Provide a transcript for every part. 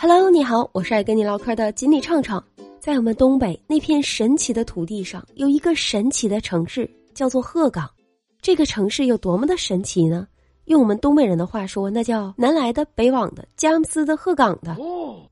Hello，你好，我是爱跟你唠嗑的锦鲤畅畅。在我们东北那片神奇的土地上，有一个神奇的城市，叫做鹤岗。这个城市有多么的神奇呢？用我们东北人的话说，那叫南来的、北往的、佳木斯的、鹤岗的。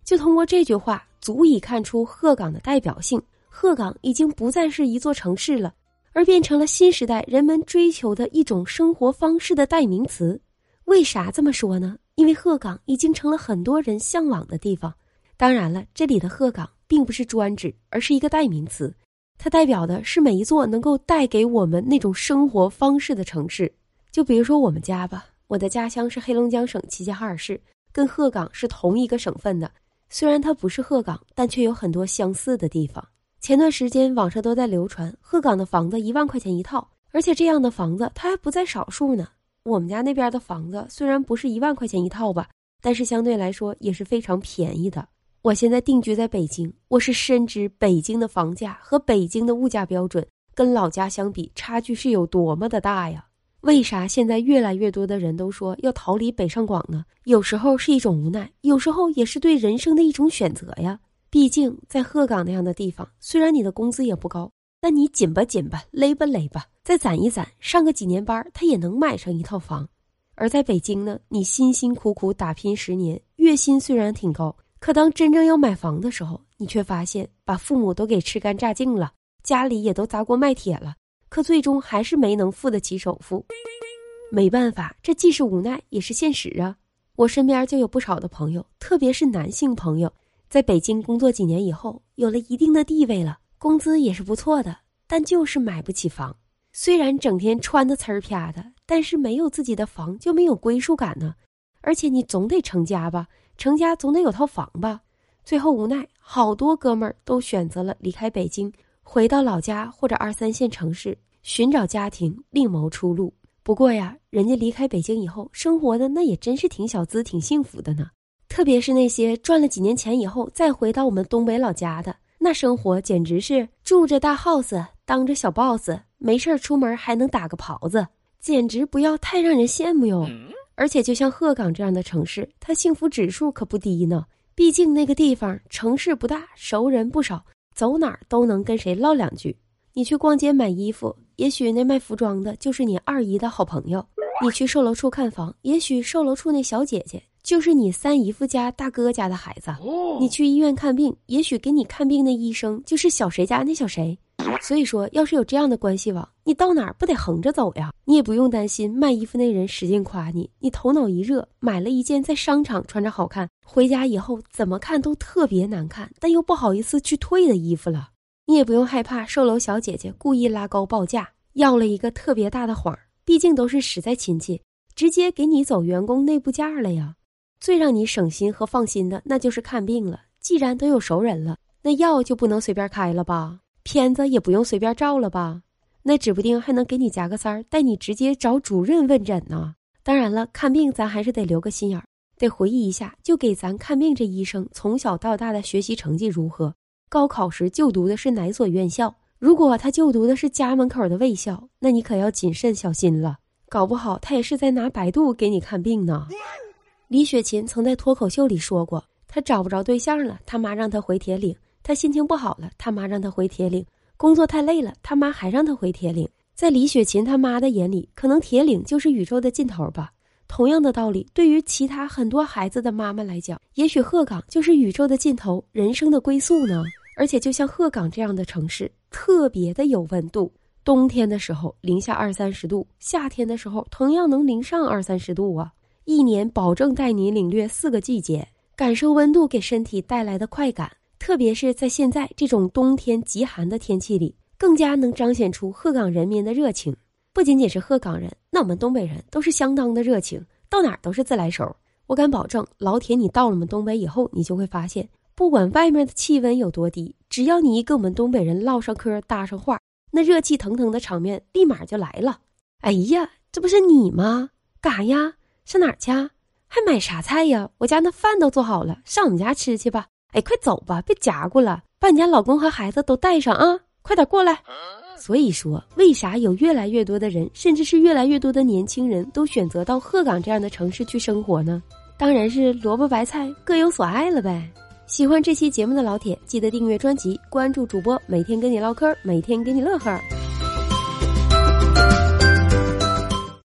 就通过这句话，足以看出鹤岗的代表性。鹤岗已经不再是一座城市了，而变成了新时代人们追求的一种生活方式的代名词。为啥这么说呢？因为鹤岗已经成了很多人向往的地方。当然了，这里的鹤岗并不是专指，而是一个代名词，它代表的是每一座能够带给我们那种生活方式的城市。就比如说我们家吧，我的家乡是黑龙江省齐齐哈尔市，跟鹤岗是同一个省份的。虽然它不是鹤岗，但却有很多相似的地方。前段时间网上都在流传鹤岗的房子一万块钱一套，而且这样的房子它还不在少数呢。我们家那边的房子虽然不是一万块钱一套吧，但是相对来说也是非常便宜的。我现在定居在北京，我是深知北京的房价和北京的物价标准跟老家相比差距是有多么的大呀。为啥现在越来越多的人都说要逃离北上广呢？有时候是一种无奈，有时候也是对人生的一种选择呀。毕竟在鹤岗那样的地方，虽然你的工资也不高。那你紧吧紧吧，勒吧勒吧，再攒一攒，上个几年班，他也能买上一套房。而在北京呢，你辛辛苦苦打拼十年，月薪虽然挺高，可当真正要买房的时候，你却发现把父母都给吃干榨净了，家里也都砸锅卖铁了，可最终还是没能付得起首付。没办法，这既是无奈，也是现实啊。我身边就有不少的朋友，特别是男性朋友，在北京工作几年以后，有了一定的地位了。工资也是不错的，但就是买不起房。虽然整天穿的呲儿啪的，但是没有自己的房就没有归属感呢。而且你总得成家吧，成家总得有套房吧。最后无奈，好多哥们儿都选择了离开北京，回到老家或者二三线城市寻找家庭，另谋出路。不过呀，人家离开北京以后，生活的那也真是挺小资、挺幸福的呢。特别是那些赚了几年钱以后再回到我们东北老家的。那生活简直是住着大 house，当着小 boss，没事出门还能打个袍子，简直不要太让人羡慕哟。而且就像鹤岗这样的城市，它幸福指数可不低呢。毕竟那个地方城市不大，熟人不少，走哪儿都能跟谁唠两句。你去逛街买衣服，也许那卖服装的就是你二姨的好朋友；你去售楼处看房，也许售楼处那小姐姐。就是你三姨夫家大哥家的孩子，你去医院看病，也许给你看病的医生就是小谁家那小谁。所以说，要是有这样的关系网，你到哪儿不得横着走呀？你也不用担心卖衣服那人使劲夸你，你头脑一热买了一件在商场穿着好看，回家以后怎么看都特别难看，但又不好意思去退的衣服了。你也不用害怕售楼小姐姐故意拉高报价，要了一个特别大的谎，毕竟都是实在亲戚，直接给你走员工内部价了呀。最让你省心和放心的，那就是看病了。既然都有熟人了，那药就不能随便开了吧？片子也不用随便照了吧？那指不定还能给你夹个三儿，带你直接找主任问诊呢。当然了，看病咱还是得留个心眼儿，得回忆一下，就给咱看病这医生从小到大的学习成绩如何，高考时就读的是哪所院校。如果他就读的是家门口的卫校，那你可要谨慎小心了，搞不好他也是在拿百度给你看病呢。李雪琴曾在脱口秀里说过，她找不着对象了，他妈让她回铁岭；她心情不好了，他妈让她回铁岭；工作太累了，他妈还让她回铁岭。在李雪琴他妈的眼里，可能铁岭就是宇宙的尽头吧。同样的道理，对于其他很多孩子的妈妈来讲，也许鹤岗就是宇宙的尽头，人生的归宿呢。而且，就像鹤岗这样的城市，特别的有温度。冬天的时候零下二三十度，夏天的时候同样能零上二三十度啊。一年保证带你领略四个季节，感受温度给身体带来的快感。特别是在现在这种冬天极寒的天气里，更加能彰显出鹤岗人民的热情。不仅仅是鹤岗人，那我们东北人都是相当的热情，到哪儿都是自来熟。我敢保证，老铁，你到了我们东北以后，你就会发现，不管外面的气温有多低，只要你一跟我们东北人唠上嗑、搭上话，那热气腾腾的场面立马就来了。哎呀，这不是你吗？干啥呀？上哪儿去？还买啥菜呀？我家那饭都做好了，上我们家吃去吧。哎，快走吧，别夹过了，把你家老公和孩子都带上啊！快点过来。所以说，为啥有越来越多的人，甚至是越来越多的年轻人都选择到鹤岗这样的城市去生活呢？当然是萝卜白菜各有所爱了呗。喜欢这期节目的老铁，记得订阅专辑，关注主播，每天跟你唠嗑，每天给你乐呵。